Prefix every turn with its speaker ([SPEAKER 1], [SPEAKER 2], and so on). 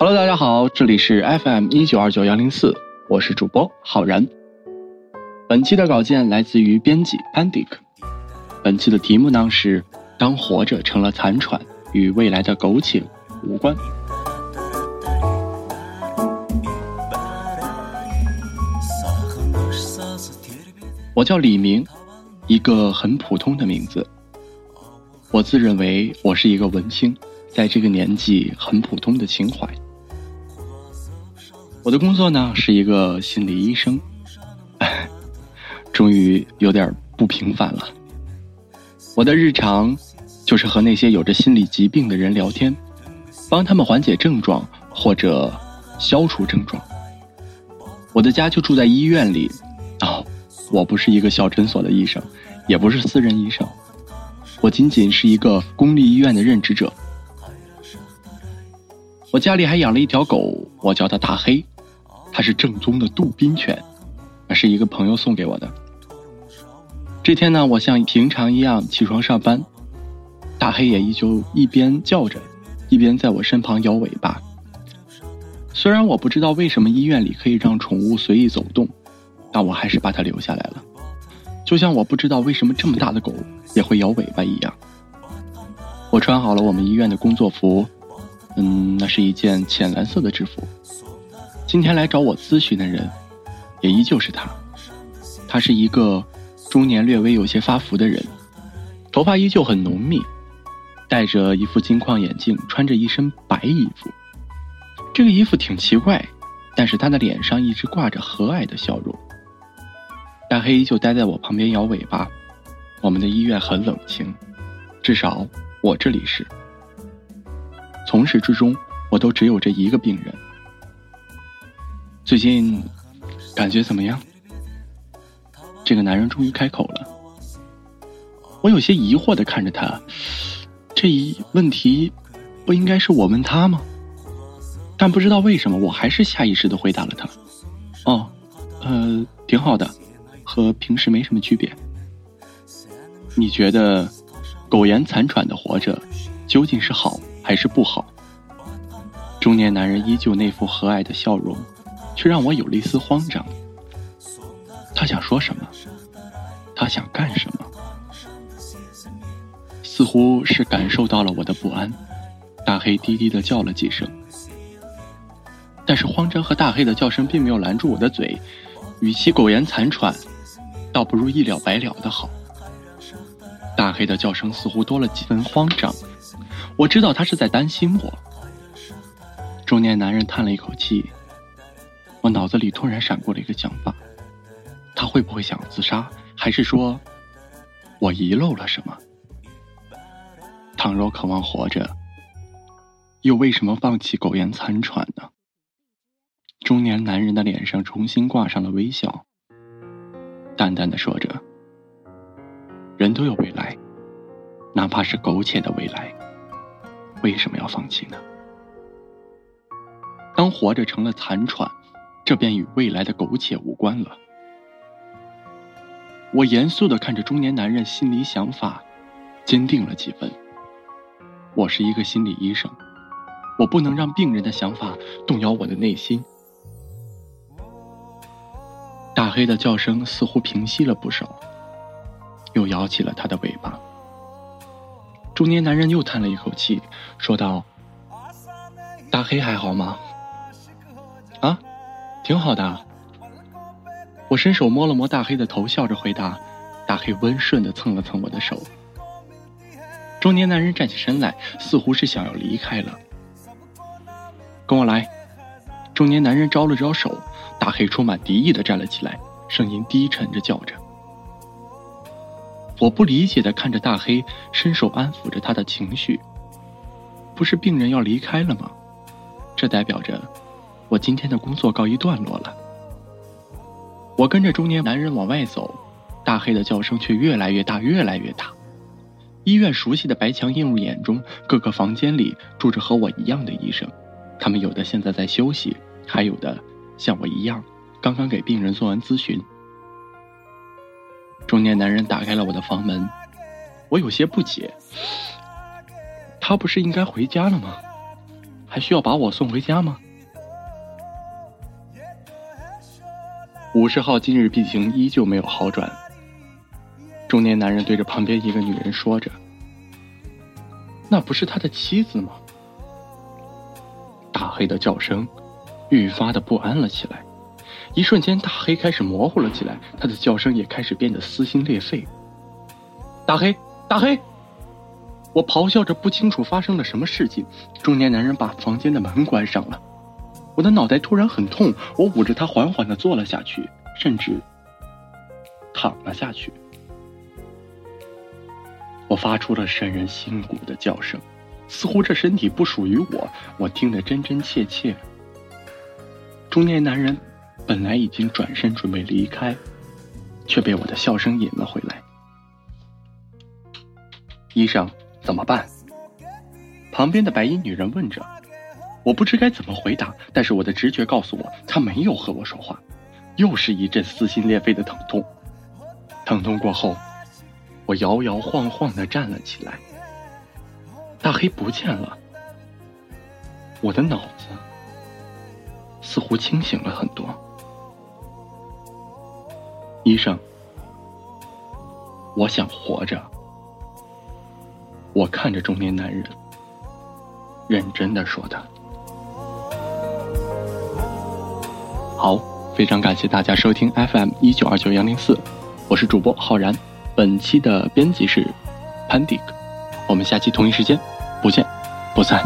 [SPEAKER 1] Hello，大家好，这里是 FM 一九二九幺零四，我是主播浩然。本期的稿件来自于编辑 Pandic。本期的题目呢是：当活着成了残喘，与未来的苟且无关。我叫李明，一个很普通的名字。我自认为我是一个文青，在这个年纪很普通的情怀。我的工作呢是一个心理医生，终于有点不平凡了。我的日常就是和那些有着心理疾病的人聊天，帮他们缓解症状或者消除症状。我的家就住在医院里，哦，我不是一个小诊所的医生，也不是私人医生，我仅仅是一个公立医院的任职者。我家里还养了一条狗，我叫它大黑。它是正宗的杜宾犬，那是一个朋友送给我的。这天呢，我像平常一样起床上班，大黑也依旧一边叫着，一边在我身旁摇尾巴。虽然我不知道为什么医院里可以让宠物随意走动，但我还是把它留下来了。就像我不知道为什么这么大的狗也会摇尾巴一样。我穿好了我们医院的工作服，嗯，那是一件浅蓝色的制服。今天来找我咨询的人，也依旧是他。他是一个中年、略微有些发福的人，头发依旧很浓密，戴着一副金框眼镜，穿着一身白衣服。这个衣服挺奇怪，但是他的脸上一直挂着和蔼的笑容。大黑依旧待在我旁边摇尾巴。我们的医院很冷清，至少我这里是。从始至终，我都只有这一个病人。最近感觉怎么样？这个男人终于开口了。我有些疑惑的看着他，这一问题不应该是我问他吗？但不知道为什么，我还是下意识的回答了他。哦，呃，挺好的，和平时没什么区别。你觉得苟延残喘的活着究竟是好还是不好？中年男人依旧那副和蔼的笑容。却让我有了一丝慌张。他想说什么？他想干什么？似乎是感受到了我的不安，大黑低低的叫了几声。但是慌张和大黑的叫声并没有拦住我的嘴，与其苟延残喘，倒不如一了百了的好。大黑的叫声似乎多了几分慌张，我知道他是在担心我。中年男人叹了一口气。我脑子里突然闪过了一个想法，他会不会想自杀？还是说，我遗漏了什么？倘若渴望活着，又为什么放弃苟延残喘呢？中年男人的脸上重新挂上了微笑，淡淡的说着：“人都有未来，哪怕是苟且的未来，为什么要放弃呢？当活着成了残喘。”这便与未来的苟且无关了。我严肃的看着中年男人，心里想法坚定了几分。我是一个心理医生，我不能让病人的想法动摇我的内心。大黑的叫声似乎平息了不少，又摇起了他的尾巴。中年男人又叹了一口气，说道：“大黑还好吗？”挺好的，我伸手摸了摸大黑的头，笑着回答。大黑温顺地蹭了蹭我的手。中年男人站起身来，似乎是想要离开了。跟我来。中年男人招了招手，大黑充满敌意地站了起来，声音低沉着叫着。我不理解地看着大黑，伸手安抚着他的情绪。不是病人要离开了吗？这代表着我今天的工作告一段落了。我跟着中年男人往外走，大黑的叫声却越来越大，越来越大。医院熟悉的白墙映入眼中，各个房间里住着和我一样的医生，他们有的现在在休息，还有的像我一样，刚刚给病人做完咨询。中年男人打开了我的房门，我有些不解，他不是应该回家了吗？还需要把我送回家吗？五十号今日病情依旧没有好转。中年男人对着旁边一个女人说着：“那不是他的妻子吗？”大黑的叫声愈发的不安了起来，一瞬间，大黑开始模糊了起来，他的叫声也开始变得撕心裂肺。大黑，大黑！我咆哮着，不清楚发生了什么事情。中年男人把房间的门关上了。我的脑袋突然很痛，我捂着他缓缓的坐了下去，甚至躺了下去。我发出了渗人心骨的叫声，似乎这身体不属于我，我听得真真切切。中年男人本来已经转身准备离开，却被我的笑声引了回来。医生。怎么办？旁边的白衣女人问着，我不知该怎么回答，但是我的直觉告诉我，他没有和我说话。又是一阵撕心裂肺的疼痛，疼痛过后，我摇摇晃晃的站了起来。大黑不见了，我的脑子似乎清醒了很多。医生，我想活着。我看着中年男人，认真的说道：“好，非常感谢大家收听 FM 一九二九幺零四，我是主播浩然，本期的编辑是潘迪克，我们下期同一时间不见不散。”